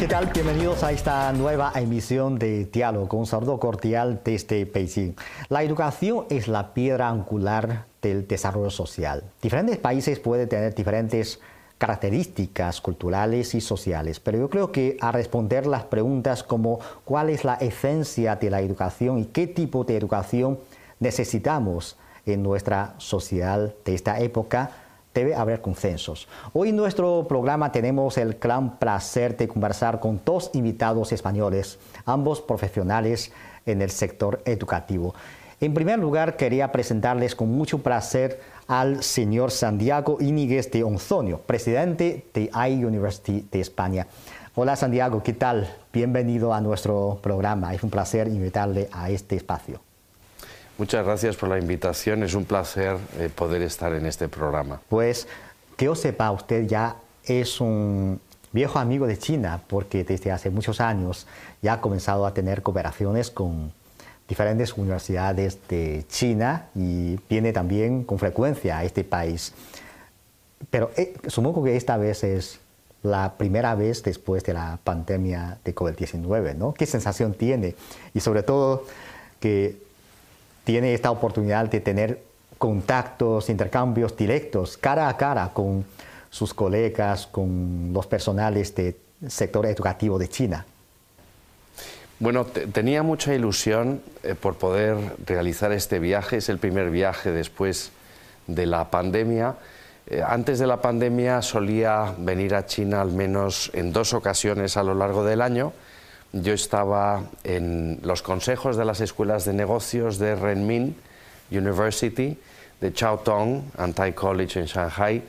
¿qué tal? Bienvenidos a esta nueva emisión de Diálogo con saludo cordial desde Beijing. La educación es la piedra angular del desarrollo social. Diferentes países pueden tener diferentes características culturales y sociales, pero yo creo que a responder las preguntas como cuál es la esencia de la educación y qué tipo de educación necesitamos en nuestra sociedad de esta época, debe haber consensos. Hoy en nuestro programa tenemos el gran placer de conversar con dos invitados españoles, ambos profesionales en el sector educativo. En primer lugar, quería presentarles con mucho placer al señor Santiago Íñiguez de Onzonio, presidente de iUniversity de España. Hola Santiago, ¿qué tal? Bienvenido a nuestro programa. Es un placer invitarle a este espacio. Muchas gracias por la invitación. Es un placer eh, poder estar en este programa. Pues que yo sepa, usted ya es un viejo amigo de China porque desde hace muchos años ya ha comenzado a tener cooperaciones con diferentes universidades de China y viene también con frecuencia a este país. Pero eh, supongo que esta vez es la primera vez después de la pandemia de COVID-19, ¿no? ¿Qué sensación tiene? Y sobre todo que tiene esta oportunidad de tener contactos, intercambios directos, cara a cara con sus colegas, con los personales del sector educativo de China. Bueno, tenía mucha ilusión eh, por poder realizar este viaje. Es el primer viaje después de la pandemia. Eh, antes de la pandemia solía venir a China al menos en dos ocasiones a lo largo del año yo estaba en los consejos de las escuelas de negocios de Renmin University, de Tong Antai College en Shanghai,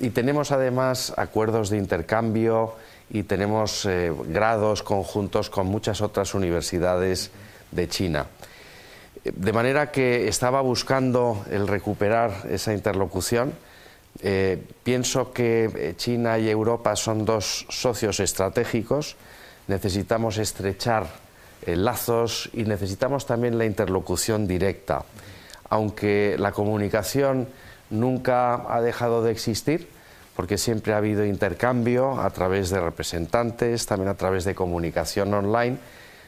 y tenemos además acuerdos de intercambio y tenemos eh, grados conjuntos con muchas otras universidades de China. De manera que estaba buscando el recuperar esa interlocución. Eh, pienso que eh, China y Europa son dos socios estratégicos necesitamos estrechar eh, lazos y necesitamos también la interlocución directa. Aunque la comunicación nunca ha dejado de existir, porque siempre ha habido intercambio a través de representantes, también a través de comunicación online.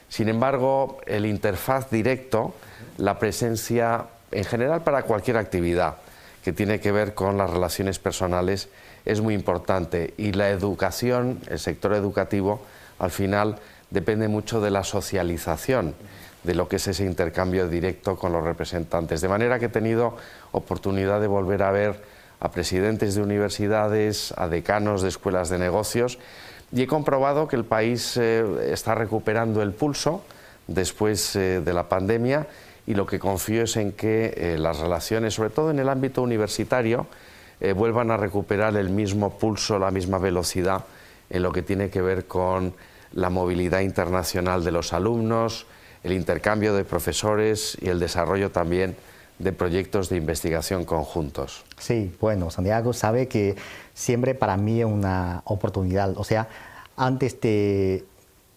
Sin embargo, el interfaz directo, la presencia en general para cualquier actividad que tiene que ver con las relaciones personales es muy importante y la educación, el sector educativo, al final depende mucho de la socialización, de lo que es ese intercambio directo con los representantes. De manera que he tenido oportunidad de volver a ver a presidentes de universidades, a decanos de escuelas de negocios, y he comprobado que el país eh, está recuperando el pulso después eh, de la pandemia y lo que confío es en que eh, las relaciones, sobre todo en el ámbito universitario, vuelvan a recuperar el mismo pulso, la misma velocidad en lo que tiene que ver con la movilidad internacional de los alumnos, el intercambio de profesores y el desarrollo también de proyectos de investigación conjuntos. Sí, bueno, Santiago sabe que siempre para mí es una oportunidad. O sea, antes de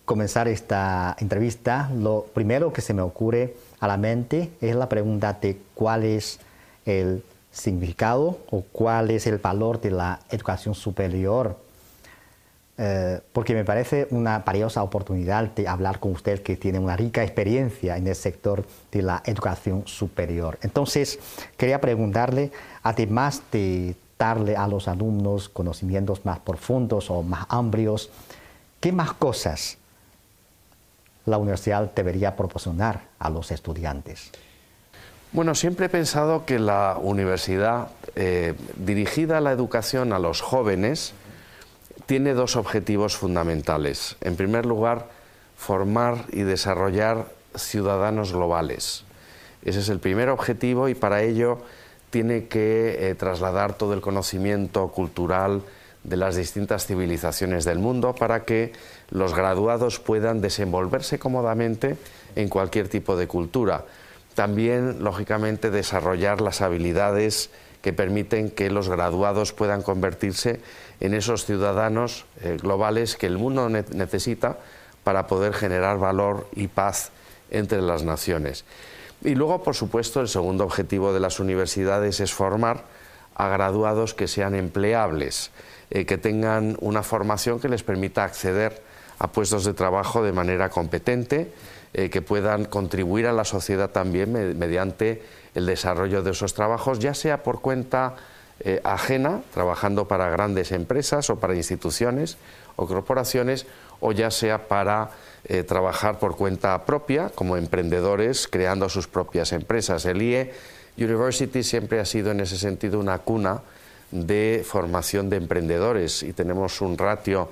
comenzar esta entrevista, lo primero que se me ocurre a la mente es la pregunta de cuál es el significado o cuál es el valor de la educación superior eh, porque me parece una valiosa oportunidad de hablar con usted que tiene una rica experiencia en el sector de la educación superior. Entonces, quería preguntarle, además de darle a los alumnos conocimientos más profundos o más amplios, ¿qué más cosas la universidad debería proporcionar a los estudiantes? Bueno, siempre he pensado que la universidad eh, dirigida a la educación a los jóvenes tiene dos objetivos fundamentales. En primer lugar, formar y desarrollar ciudadanos globales. Ese es el primer objetivo y para ello tiene que eh, trasladar todo el conocimiento cultural de las distintas civilizaciones del mundo para que los graduados puedan desenvolverse cómodamente en cualquier tipo de cultura. También, lógicamente, desarrollar las habilidades que permiten que los graduados puedan convertirse en esos ciudadanos eh, globales que el mundo necesita para poder generar valor y paz entre las naciones. Y luego, por supuesto, el segundo objetivo de las universidades es formar a graduados que sean empleables. eh, que tengan una formación que les permita acceder a puestos de trabajo de manera competente, eh, que puedan contribuir a la sociedad también mediante el desarrollo de esos trabajos, ya sea por cuenta eh, ajena, trabajando para grandes empresas o para instituciones o corporaciones, o ya sea para eh, trabajar por cuenta propia, como emprendedores, creando sus propias empresas. El IE University siempre ha sido en ese sentido una cuna de formación de emprendedores y tenemos un ratio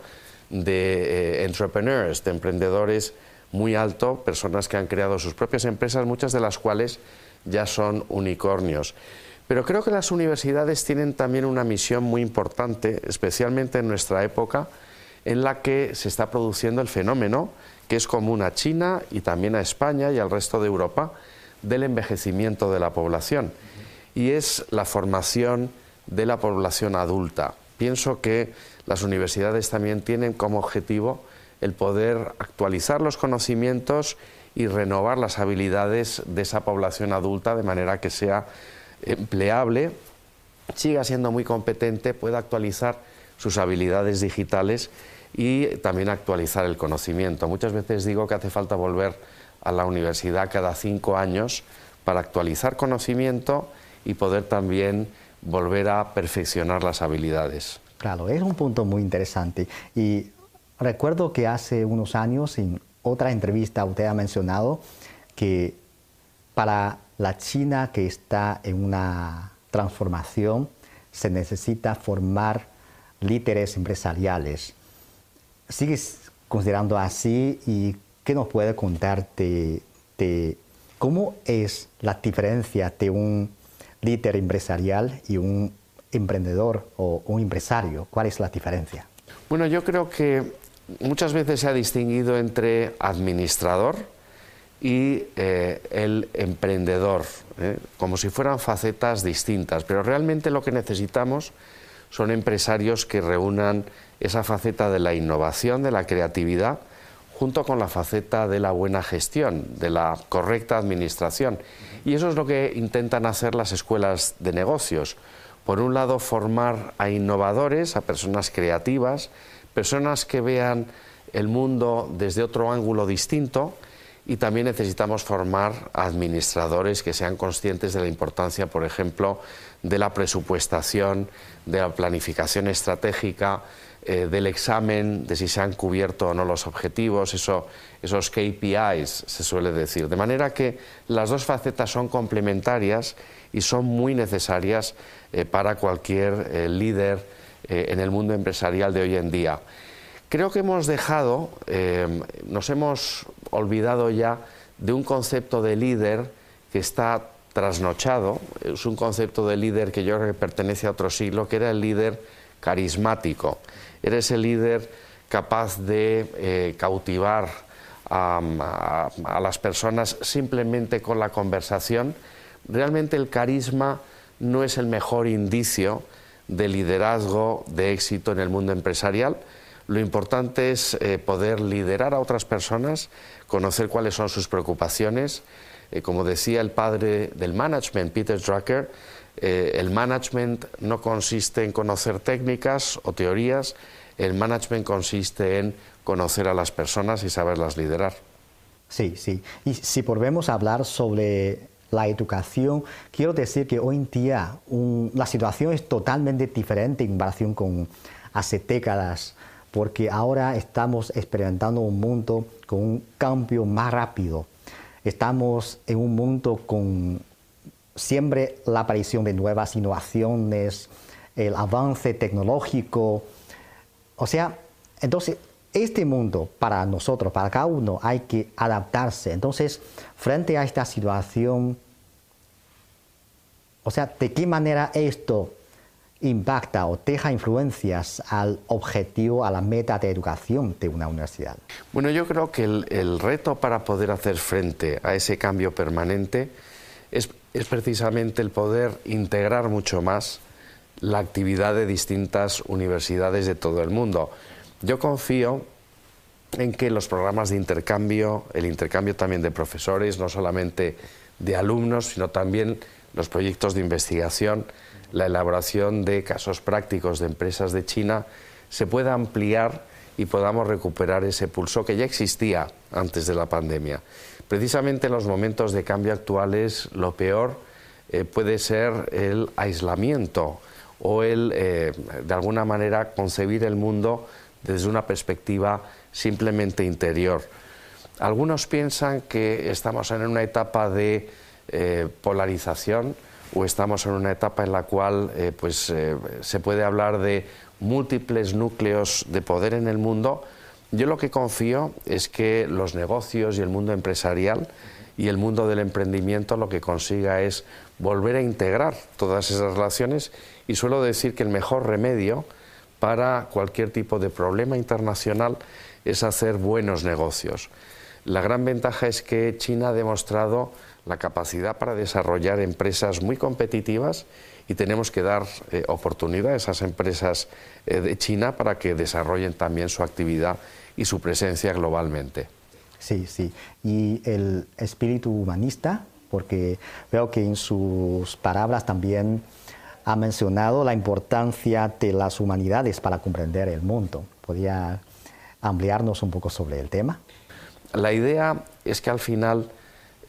de entrepreneurs, de emprendedores, muy alto, personas que han creado sus propias empresas, muchas de las cuales ya son unicornios. Pero creo que las universidades tienen también una misión muy importante, especialmente en nuestra época, en la que se está produciendo el fenómeno que es común a China y también a España y al resto de Europa del envejecimiento de la población. Y es la formación de la población adulta. Pienso que las universidades también tienen como objetivo el poder actualizar los conocimientos y renovar las habilidades de esa población adulta de manera que sea empleable, siga siendo muy competente, pueda actualizar sus habilidades digitales y también actualizar el conocimiento. Muchas veces digo que hace falta volver a la universidad cada cinco años para actualizar conocimiento y poder también volver a perfeccionar las habilidades. Claro, es un punto muy interesante. Y Recuerdo que hace unos años otra entrevista usted ha mencionado que para la China que está en una transformación se necesita formar líderes empresariales. ¿Sigues considerando así y qué nos puede contar de, de cómo es la diferencia de un líder empresarial y un emprendedor o un empresario? ¿Cuál es la diferencia? Bueno, yo creo que muchas veces se ha distinguido entre administrador y eh, el emprendedor, ¿eh? como si fueran facetas distintas, pero realmente lo que necesitamos son empresarios que reúnan esa faceta de la innovación, de la creatividad, junto con la faceta de la buena gestión, de la correcta administración. Y eso es lo que intentan hacer las escuelas de negocios. Por un lado, formar a innovadores, a personas creativas, personas que vean el mundo desde otro ángulo distinto y también necesitamos formar administradores que sean conscientes de la importancia, por ejemplo, de la presupuestación, de la planificación estratégica, eh, del examen de si se han cubierto o no los objetivos, eso, esos KPIs se suele decir. De manera que las dos facetas son complementarias y son muy necesarias eh, para cualquier eh, líder eh, en el mundo empresarial de hoy en día. Creo que hemos dejado, eh, nos hemos olvidado ya de un concepto de líder que está trasnochado, es un concepto de líder que yo creo que pertenece a otro siglo, que era el líder carismático, era ese líder capaz de eh, cautivar a, las personas simplemente con la conversación. Realmente el carisma no es el mejor indicio de liderazgo, de éxito en el mundo empresarial. Lo importante es eh, poder liderar a otras personas, conocer cuáles son sus preocupaciones. Eh, como decía el padre del management, Peter Drucker, eh, el management no consiste en conocer técnicas o teorías, el management consiste en conocer a las personas y saberlas liderar. Sí, sí. Y si volvemos a hablar sobre la educación, quiero decir que hoy en día la situación es totalmente diferente en comparación con hace décadas, porque ahora estamos experimentando un mundo con un cambio más rápido. Estamos en un mundo con siempre la aparición de nuevas innovaciones, el avance tecnológico. O sea, entonces este mundo para nosotros, para cada uno, hay que adaptarse. Entonces, frente a esta situación, o sea, ¿de qué manera esto impacta o deja influencias al objetivo, a la meta de educación de una universidad? Bueno, yo creo que el, reto para poder hacer frente a ese cambio permanente es, precisamente el poder integrar mucho más la actividad de distintas universidades de todo el mundo. Yo confío en que los programas de intercambio, el intercambio también de profesores, no solamente de alumnos, sino también los proyectos de investigación, la elaboración de casos prácticos de empresas de China se pueda ampliar y podamos recuperar ese pulso que ya existía antes de la pandemia. Precisamente en los momentos de cambio actuales, lo peor eh, puede ser el aislamiento o el, eh, de alguna manera, concebir el mundo desde una perspectiva simplemente interior. Algunos piensan que estamos en una etapa de eh, polarización o estamos en una etapa en la cual eh, pues, eh, se puede hablar de múltiples núcleos de poder en el mundo. Yo lo que confío es que los negocios y el mundo empresarial y el mundo del emprendimiento lo que consiga es volver a integrar todas esas relaciones y suelo decir que el mejor remedio para cualquier tipo de problema internacional es hacer buenos negocios. La gran ventaja es que China ha demostrado la capacidad para desarrollar empresas muy competitivas y tenemos que dar eh, oportunidad a esas empresas eh, de China para que desarrollen también su actividad y su presencia globalmente. Sí, sí. Y el espíritu humanista, porque veo que en sus palabras también ha mencionado la importancia de las humanidades para comprender el mundo. ¿Podría ampliarnos un poco sobre el tema? La idea es que al final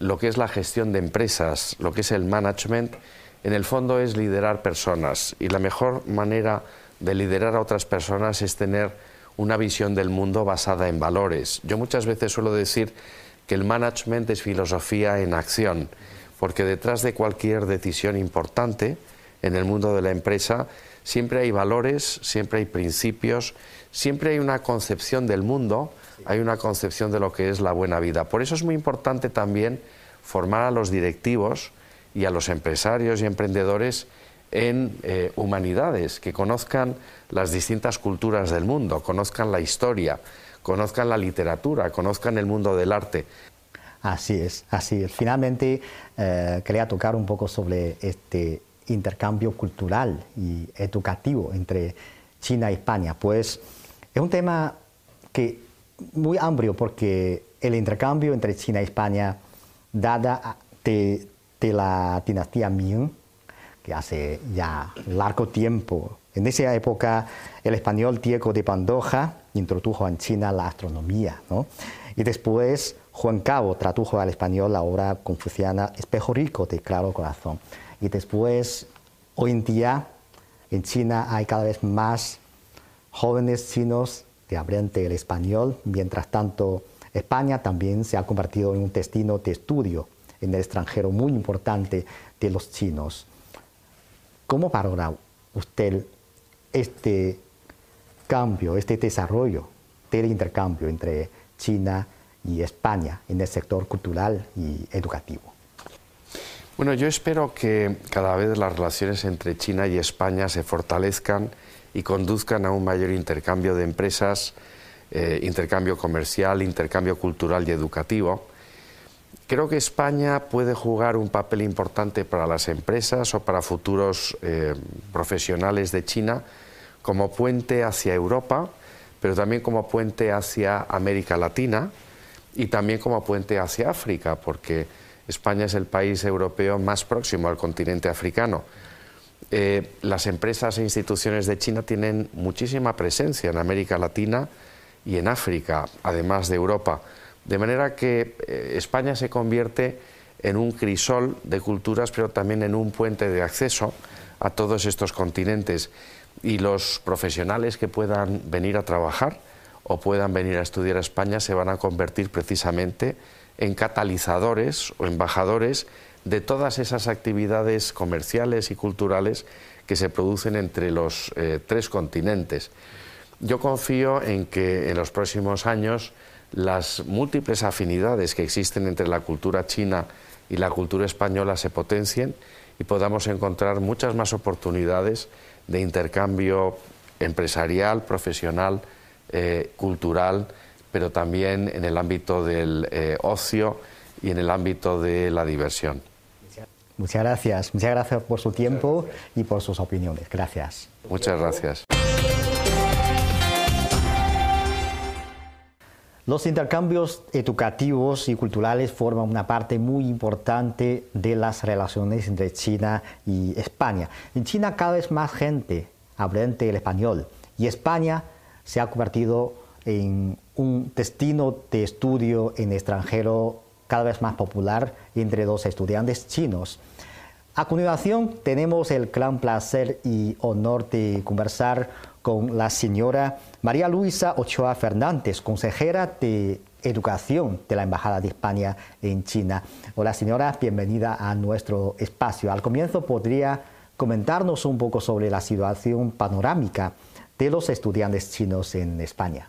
lo que es la gestión de empresas, lo que es el management, en el fondo es liderar personas y la mejor manera de liderar a otras personas es tener una visión del mundo basada en valores. Yo muchas veces suelo decir que el management es filosofía en acción, porque detrás de cualquier decisión importante en el mundo de la empresa siempre hay valores, siempre hay principios, siempre hay una concepción del mundo hay una concepción de lo que es la buena vida. Por eso es muy importante también formar a los directivos y a los empresarios y emprendedores en eh, humanidades, que conozcan las distintas culturas del mundo, conozcan la historia, conozcan la literatura, conozcan el mundo del arte. Así es, así es. Finalmente, eh, quería tocar un poco sobre este intercambio cultural y educativo entre China y España, pues es un tema que muy amplio porque el intercambio entre China y España, dada de, la dinastía Ming, que hace ya largo tiempo, en esa época el español Diego de Pandoja introdujo en China la astronomía, y después Juan Cabo tradujo al español la obra confuciana Espejo Rico de Claro Corazón, y después, hoy en día, en China hay cada vez más jóvenes chinos de aprende el español. Mientras tanto, España también se ha convertido en un destino de estudio en el extranjero muy importante de los chinos. ¿Cómo valora usted este cambio, este desarrollo del intercambio entre China y España en el sector cultural y educativo? Bueno, yo espero que cada vez las relaciones entre China y España se fortalezcan y conduzcan a un mayor intercambio de empresas, eh, intercambio comercial, intercambio cultural y educativo. Creo que España puede jugar un papel importante para las empresas o para futuros eh, profesionales de China como puente hacia Europa, pero también como puente hacia América Latina y también como puente hacia África, porque España es el país europeo más próximo al continente africano. Eh, las empresas e instituciones de China tienen muchísima presencia en América Latina y en África, además de Europa. De manera que eh, España se convierte en un crisol de culturas, pero también en un puente de acceso a todos estos continentes. Y los profesionales que puedan venir a trabajar o puedan venir a estudiar a España se van a convertir precisamente en catalizadores o embajadores de todas esas actividades comerciales y culturales que se producen entre los eh, tres continentes. Yo confío en que en los próximos años las múltiples afinidades que existen entre la cultura china y la cultura española se potencien y podamos encontrar muchas más oportunidades de intercambio empresarial, profesional, eh, cultural, pero también en el ámbito del eh, ocio y en el ámbito de la diversión. Muchas gracias, muchas gracias por su tiempo y por sus opiniones. Gracias. Muchas gracias. Los intercambios educativos y culturales forman una parte muy importante de las relaciones entre China y España. En China cada vez más gente aprende el español y España se ha convertido en un destino de estudio en extranjero cada vez más popular entre los estudiantes chinos. A continuación tenemos el gran placer y honor de conversar con la señora María Luisa Ochoa Fernández, consejera de Educación de la Embajada de España en China. Hola señora, bienvenida a nuestro espacio. Al comienzo podría comentarnos un poco sobre la situación panorámica de los estudiantes chinos en España.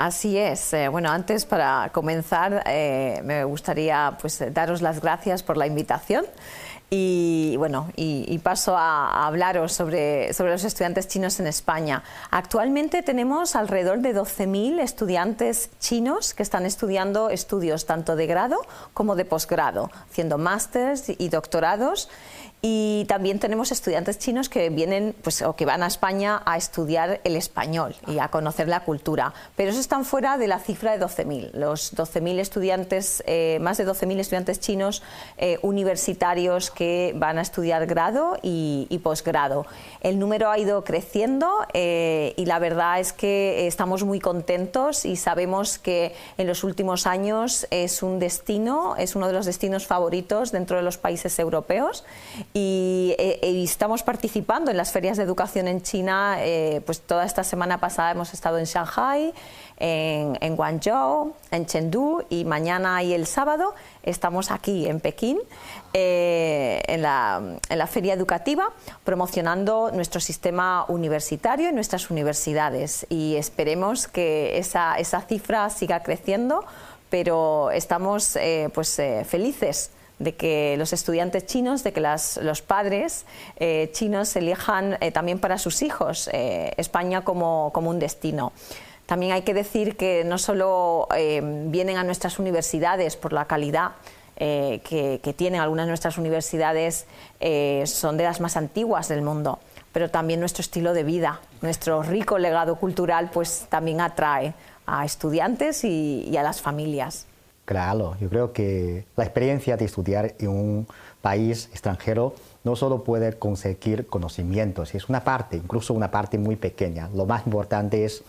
Así es. Eh, bueno, antes para comenzar eh, me gustaría pues daros las gracias por la invitación. Y bueno, y, paso a, hablaros sobre, sobre, los estudiantes chinos en España. Actualmente tenemos alrededor de 12.000 estudiantes chinos que están estudiando estudios tanto de grado como de posgrado, haciendo másters y doctorados. Y también tenemos estudiantes chinos que vienen pues, o que van a España a estudiar el español y a conocer la cultura. Pero eso están fuera de la cifra de 12.000. Los 12.000 estudiantes, eh, más de 12.000 estudiantes chinos eh, universitarios que van a estudiar grado y, posgrado. El número ha ido creciendo eh, y la verdad es que estamos muy contentos y sabemos que en los últimos años es un destino, es uno de los destinos favoritos dentro de los países europeos eh, y, estamos participando en las ferias de educación en China. Eh, pues toda esta semana pasada hemos estado en Shanghai, en, Guangzhou, en Chengdu y mañana y el sábado estamos aquí en Pekín eh, en, la, en, la, feria educativa promocionando nuestro sistema universitario y nuestras universidades y esperemos que esa, esa cifra siga creciendo pero estamos pues, felices de que los estudiantes chinos, de que los padres eh, chinos elijan eh, también para sus hijos eh, España como, un destino. También hay que decir que no solo vienen a nuestras universidades por la calidad que, tienen algunas de nuestras universidades, son de las más antiguas del mundo, pero también nuestro estilo de vida, nuestro rico legado cultural, pues también atrae a estudiantes y a las familias. Claro, yo creo que la experiencia de estudiar en un país extranjero no solo puede conseguir conocimientos, es una parte, incluso una parte muy pequeña. Lo más importante es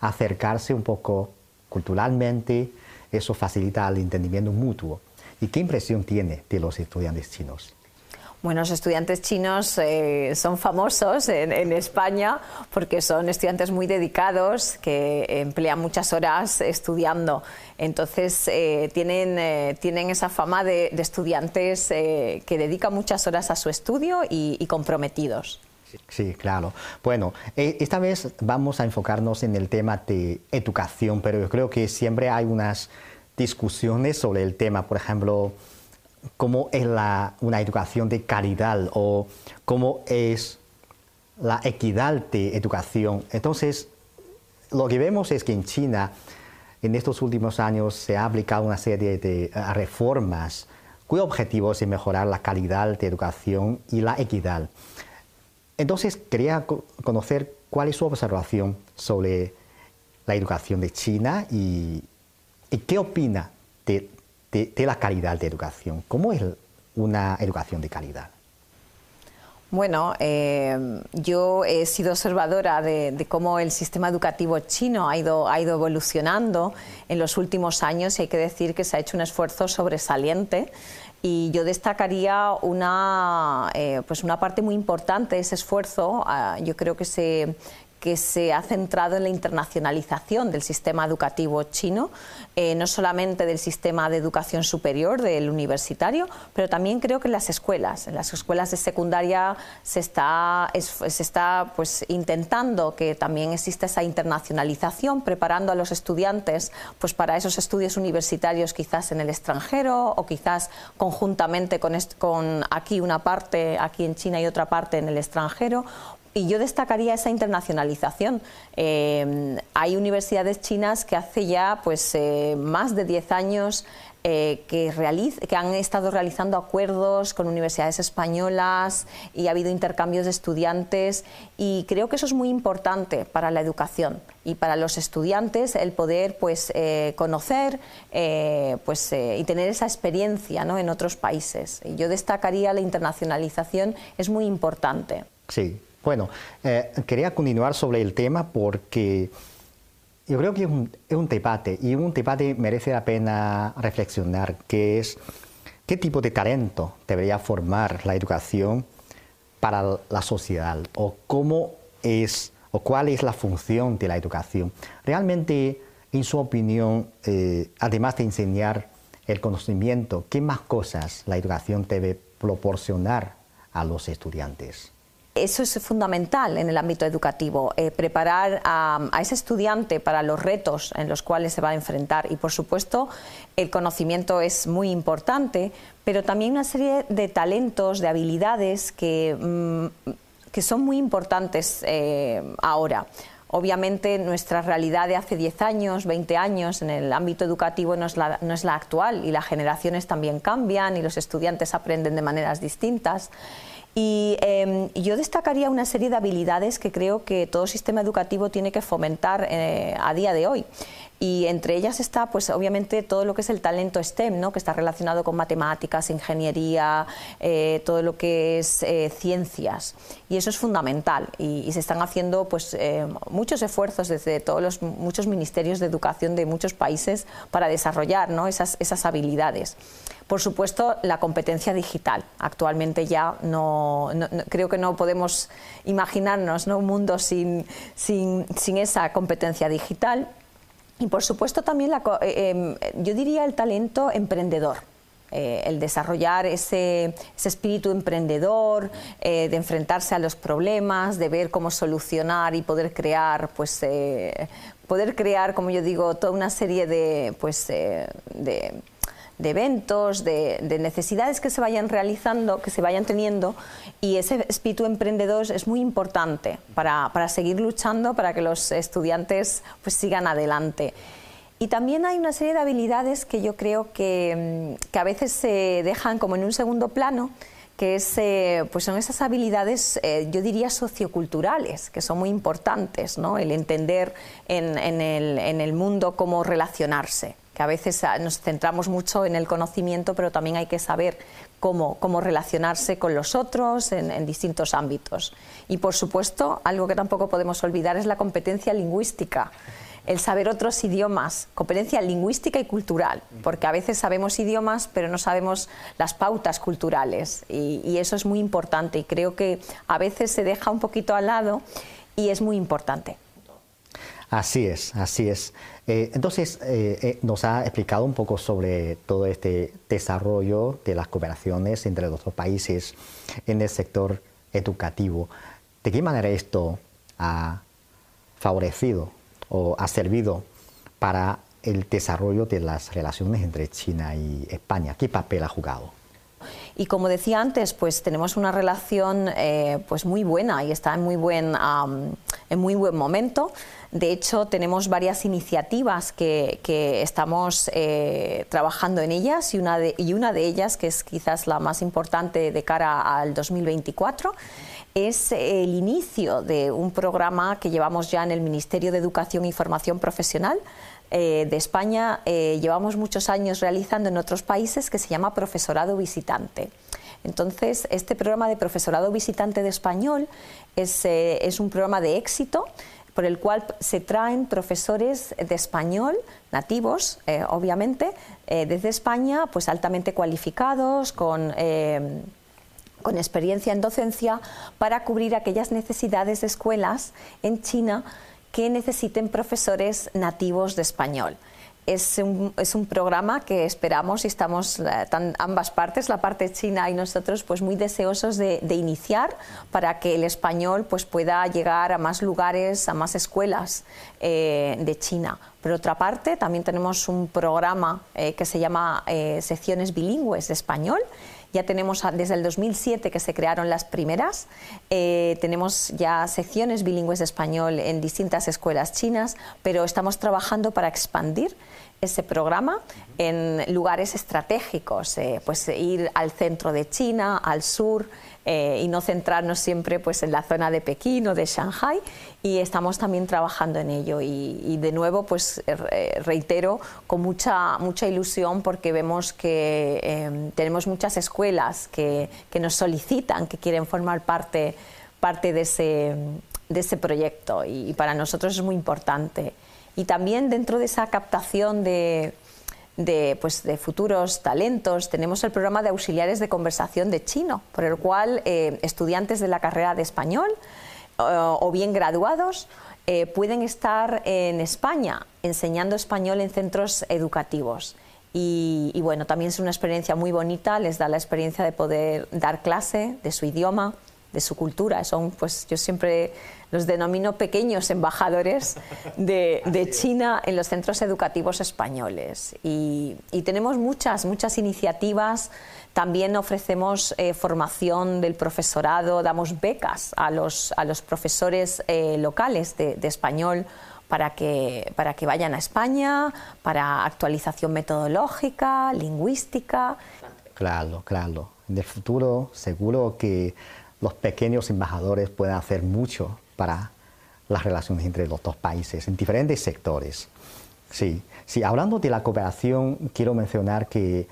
acercarse un poco culturalmente, eso facilita el entendimiento mutuo. ¿Y qué impresión tiene de los estudiantes chinos? Bueno, los estudiantes chinos eh, son famosos en, España porque son estudiantes muy dedicados que emplean muchas horas estudiando. Entonces eh, tienen, eh, tienen esa fama de, estudiantes que dedican muchas horas a su estudio y, y comprometidos. Sí, claro. Bueno, esta vez vamos a enfocarnos en el tema de educación, pero yo creo que siempre hay unas discusiones sobre el tema. Por ejemplo, cómo es una educación de calidad o cómo es la equidad de educación. Entonces, lo que vemos es que en China, en estos últimos años, se ha aplicado una serie de eh, reformas cuyo objetivo es mejorar la calidad de educación y la equidad. Entonces, quería conocer cuál es su observación sobre la educación de China y, y qué opina de de, la calidad de educación. ¿Cómo es una educación de calidad? Bueno, eh, yo he sido observadora de, cómo el sistema educativo chino ha ido, ha ido evolucionando en los últimos años y hay que decir que se ha hecho un esfuerzo sobresaliente y yo destacaría una, eh, pues una parte muy importante de ese esfuerzo. Ah, yo creo que se, que se ha centrado en la internacionalización del sistema educativo chino, eh, no solamente del sistema de educación superior, del universitario, pero también creo que en las escuelas. En las escuelas de secundaria se está, se está pues, intentando que también exista esa internacionalización, preparando a los estudiantes pues, para esos estudios universitarios quizás en el extranjero o quizás conjuntamente con, con aquí una parte, aquí en China y otra parte en el extranjero y yo destacaría esa internacionalización. hay universidades chinas que hace ya pues, más de 10 años eh, que, que han estado realizando acuerdos con universidades españolas y ha habido intercambios de estudiantes y creo que eso es muy importante para la educación y para los estudiantes el poder pues, eh, conocer eh, pues, y tener esa experiencia ¿no? en otros países. Y yo destacaría la internacionalización, es muy importante. Sí, bueno, quería continuar sobre el tema porque yo creo que es un, debate y un debate merece la pena reflexionar, que es qué tipo de talento debería formar la educación para la sociedad o cómo es o cuál es la función de la educación. Realmente, en su opinión, eh, además de enseñar el conocimiento, ¿qué más cosas la educación debe proporcionar a los estudiantes? Eso es fundamental en el ámbito educativo, eh, preparar a, ese estudiante para los retos en los cuales se va a enfrentar. Y por supuesto, el conocimiento es muy importante, pero también una serie de talentos, de habilidades que, mm, que son muy importantes eh, ahora. Obviamente nuestra realidad de hace 10 años, 20 años en el ámbito educativo no es, la, no es la actual y las generaciones también cambian y los estudiantes aprenden de maneras distintas. Y em, yo destacaría una serie de habilidades que creo que todo sistema educativo tiene que fomentar eh, a día de hoy y entre ellas está pues obviamente todo lo que es el talento STEM, ¿no? que está relacionado con matemáticas, ingeniería, eh, todo lo que es eh, ciencias y eso es fundamental y, se están haciendo pues muchos esfuerzos desde todos los muchos ministerios de educación de muchos países para desarrollar ¿no? esas, habilidades. Por supuesto, la competencia digital. Actualmente ya no, creo que no podemos imaginarnos un mundo sin, esa competencia digital. Y por supuesto también eh, em, yo diría el talento emprendedor. Eh, el desarrollar ese, espíritu emprendedor, eh, de enfrentarse a los problemas, de ver cómo solucionar y poder crear, pues, poder crear, como yo digo, toda una serie de, pues, de de eventos, de, necesidades que se vayan realizando, que se vayan teniendo, y ese espíritu emprendedor es muy importante para, seguir luchando, para que los estudiantes pues, sigan adelante. Y también hay una serie de habilidades que yo creo que, mm, a veces se dejan como en un segundo plano, que es, eh, pues son esas habilidades, eh, yo diría, socioculturales, que son muy importantes, ¿no? el entender en, el, en el mundo cómo relacionarse que a veces ah, nos centramos mucho en el conocimiento, pero también hay que saber cómo, cómo relacionarse con los otros en, distintos ámbitos. Y por supuesto, algo que tampoco podemos olvidar es la competencia lingüística el saber otros idiomas, competencia lingüística y cultural, porque a veces sabemos idiomas pero no sabemos las pautas culturales y, y, eso es muy importante y creo que a veces se deja un poquito al lado y es muy importante. Así es, así es. Eh, entonces, eh, eh, nos ha explicado un poco sobre todo este desarrollo de las cooperaciones entre los dos países en el sector educativo. ¿De qué manera esto ha favorecido o ha servido para el desarrollo de las relaciones entre China y España? ¿Qué papel ha jugado? Y como decía antes, pues tenemos una relación pues muy buena y está en muy buen, en muy buen momento. De hecho, tenemos varias iniciativas que, estamos eh, trabajando en ellas y una, de, y una de ellas, que es quizás la más importante de cara al 2024, es el inicio de un programa que llevamos ya en el Ministerio de Educación y Formación Profesional eh, de España. Eh, llevamos muchos años realizando en otros países que se llama Profesorado Visitante. Entonces, este programa de Profesorado Visitante de Español es, es un programa de éxito por el cual se traen profesores de español nativos, eh, obviamente, eh, desde España, pues altamente cualificados, con eh, con experiencia en docencia para cubrir aquellas necesidades de escuelas en China que necesiten profesores nativos de español es un, es un, programa que esperamos y estamos eh, ambas partes, la parte china y nosotros, pues muy deseosos de, iniciar para que el español pues pueda llegar a más lugares, a más escuelas eh, de China. Por otra parte, también tenemos un programa eh, que se llama Secciones Bilingües de Español Ya tenemos desde el 2007 que se crearon las primeras, eh, tenemos ya secciones bilingües de español en distintas escuelas chinas, pero estamos trabajando para expandir ese programa en lugares estratégicos, eh, pues ir al centro de China, al sur, eh, y no centrarnos siempre pues, en la zona de Pekín o de Shanghai y estamos también trabajando en ello y, de nuevo pues eh, reitero con mucha, mucha ilusión porque vemos que em, tenemos muchas escuelas que, que, nos solicitan, que quieren formar parte, parte de, ese, de ese proyecto y para nosotros es muy importante. Y también dentro de esa captación de, de, pues, de futuros talentos, tenemos el programa de auxiliares de conversación de chino, por el cual eh, estudiantes de la carrera de español o bien graduados eh, pueden estar en España enseñando español en centros educativos. Y, bueno, también es una experiencia muy bonita, les da la experiencia de poder dar clase de su idioma, de su cultura. Son, pues yo siempre los denomino pequeños embajadores de, China en los centros educativos españoles. Y, tenemos muchas, muchas iniciativas. También ofrecemos eh, formación del profesorado, damos becas a los, a los profesores eh, locales de, español para que, para que vayan a España, para actualización metodológica, lingüística. Claro, claro. En el futuro seguro que los pequeños embajadores pueden hacer mucho para las relaciones entre los dos países en diferentes sectores. Sí, sí, hablando de la cooperación, quiero mencionar que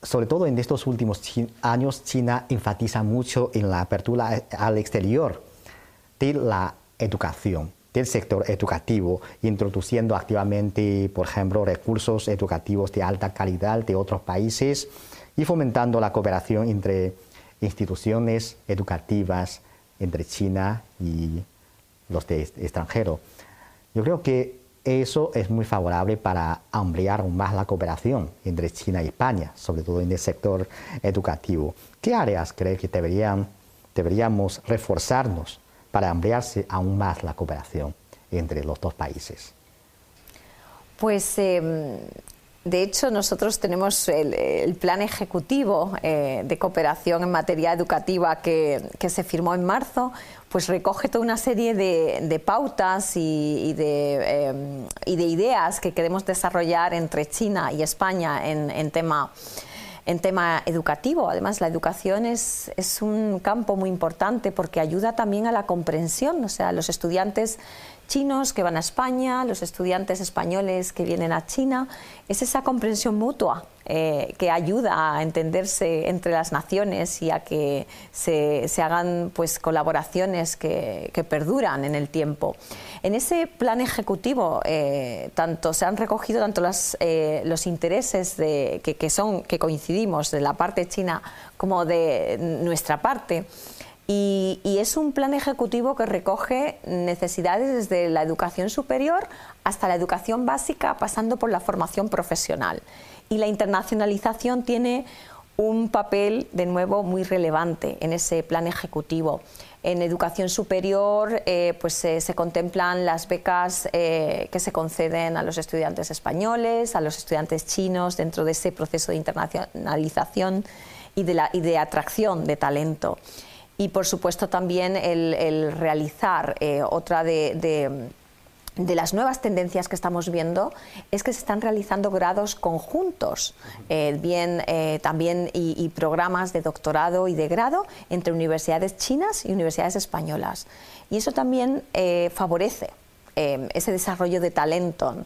sobre todo en estos últimos años China enfatiza mucho en la apertura al exterior de la educación, del sector educativo, introduciendo activamente, por ejemplo, recursos educativos de alta calidad de otros países y fomentando la cooperación entre instituciones educativas entre China y los de extranjero. Yo creo que eso es muy favorable para ampliar aún más la cooperación entre China y España, sobre todo en el sector educativo. ¿Qué áreas cree que deberían, deberíamos reforzarnos para ampliarse aún más la cooperación entre los dos países? Pues em, de hecho, nosotros tenemos el, plan ejecutivo eh, de cooperación en materia educativa que, se firmó en marzo, pues recoge toda una serie de, pautas y, de, eh, y, de, ideas que queremos desarrollar entre China y España en, tema en tema educativo. Además, la educación es, es, un campo muy importante porque ayuda también a la comprensión. O sea, los estudiantes chinos que van a España, los estudiantes españoles que vienen a China. Es esa comprensión mutua eh, que ayuda a entenderse entre las naciones y a que se, hagan pues, colaboraciones que, perduran en el tiempo. En ese plan ejecutivo eh, tanto se han recogido tanto eh, los intereses de, que, son, que coincidimos de la parte china como de nuestra parte. Y, es un plan ejecutivo que recoge necesidades desde la educación superior hasta la educación básica, pasando por la formación profesional. Y la internacionalización tiene un papel, de nuevo, muy relevante en ese plan ejecutivo. En educación superior eh, pues, se contemplan las becas eh, que se conceden a los estudiantes españoles, a los estudiantes chinos dentro de ese proceso de internacionalización y de atracción de talento y por supuesto también el, realizar eh, otra de, las nuevas tendencias que estamos viendo es que se están realizando grados conjuntos, eh, bien eh, también y, programas de doctorado y de grado entre universidades chinas y universidades españolas. Y eso también favorece ese desarrollo de talento,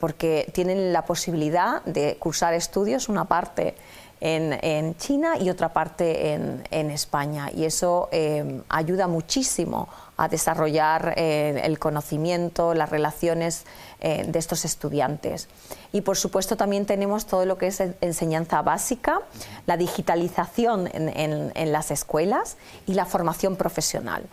porque tienen la posibilidad de cursar estudios, una parte en, China y otra parte en, España. Y eso eh, ayuda muchísimo a desarrollar eh, el conocimiento, las relaciones eh, de estos estudiantes. Y por supuesto también tenemos todo lo que es enseñanza básica, la digitalización en, las escuelas y la formación profesional.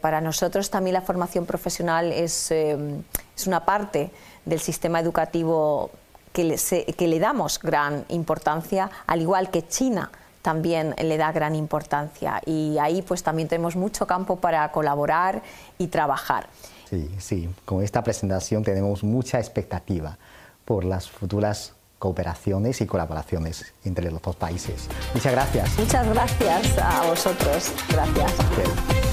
para nosotros también la formación profesional es, es una parte del sistema educativo que le, que le damos gran importancia, al igual que China también le da gran importancia. Y ahí pues también tenemos mucho campo para colaborar y trabajar. Sí, sí, con esta presentación tenemos mucha expectativa por las futuras cooperaciones y colaboraciones entre los dos países. Muchas gracias. Muchas gracias a vosotros. Gracias.